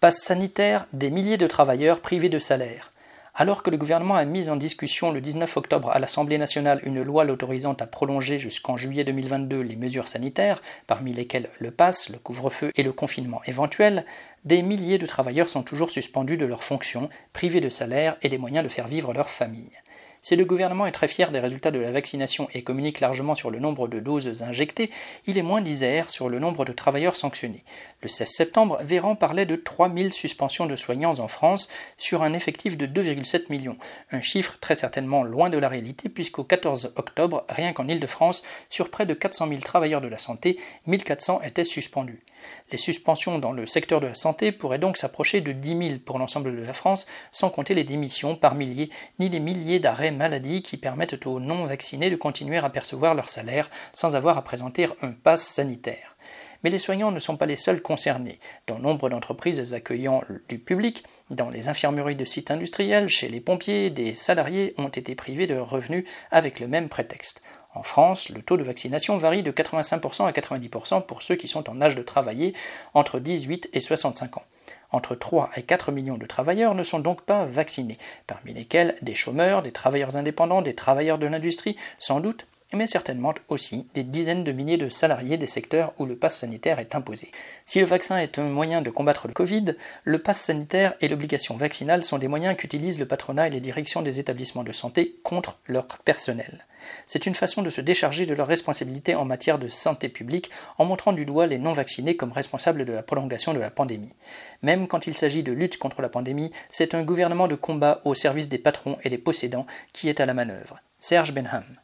Passe sanitaire, des milliers de travailleurs privés de salaire. Alors que le gouvernement a mis en discussion le 19 octobre à l'Assemblée nationale une loi l'autorisant à prolonger jusqu'en juillet 2022 les mesures sanitaires, parmi lesquelles le pass, le couvre-feu et le confinement éventuel, des milliers de travailleurs sont toujours suspendus de leurs fonctions, privés de salaire et des moyens de faire vivre leur famille. Si le gouvernement est très fier des résultats de la vaccination et communique largement sur le nombre de doses injectées, il est moins disert sur le nombre de travailleurs sanctionnés. Le 16 septembre, Véran parlait de 3000 suspensions de soignants en France sur un effectif de 2,7 millions, un chiffre très certainement loin de la réalité puisqu'au 14 octobre, rien qu'en Île-de-France, sur près de 400 000 travailleurs de la santé, 1400 étaient suspendus. Les suspensions dans le secteur de la santé pourraient donc s'approcher de 10 000 pour l'ensemble de la France, sans compter les démissions par milliers, ni les milliers d'arrêts maladie qui permettent aux non-vaccinés de continuer à percevoir leur salaire sans avoir à présenter un pass sanitaire. Mais les soignants ne sont pas les seuls concernés. Dans nombre d'entreprises accueillant du public, dans les infirmeries de sites industriels, chez les pompiers, des salariés ont été privés de leurs revenus avec le même prétexte. En France, le taux de vaccination varie de 85% à 90% pour ceux qui sont en âge de travailler entre 18 et 65 ans. Entre 3 et 4 millions de travailleurs ne sont donc pas vaccinés, parmi lesquels des chômeurs, des travailleurs indépendants, des travailleurs de l'industrie, sans doute, mais certainement aussi des dizaines de milliers de salariés des secteurs où le pass sanitaire est imposé. Si le vaccin est un moyen de combattre le Covid, le pass sanitaire et l'obligation vaccinale sont des moyens qu'utilisent le patronat et les directions des établissements de santé contre leur personnel. C'est une façon de se décharger de leurs responsabilités en matière de santé publique en montrant du doigt les non-vaccinés comme responsables de la prolongation de la pandémie. Même quand il s'agit de lutte contre la pandémie, c'est un gouvernement de combat au service des patrons et des possédants qui est à la manœuvre. Serge Benham.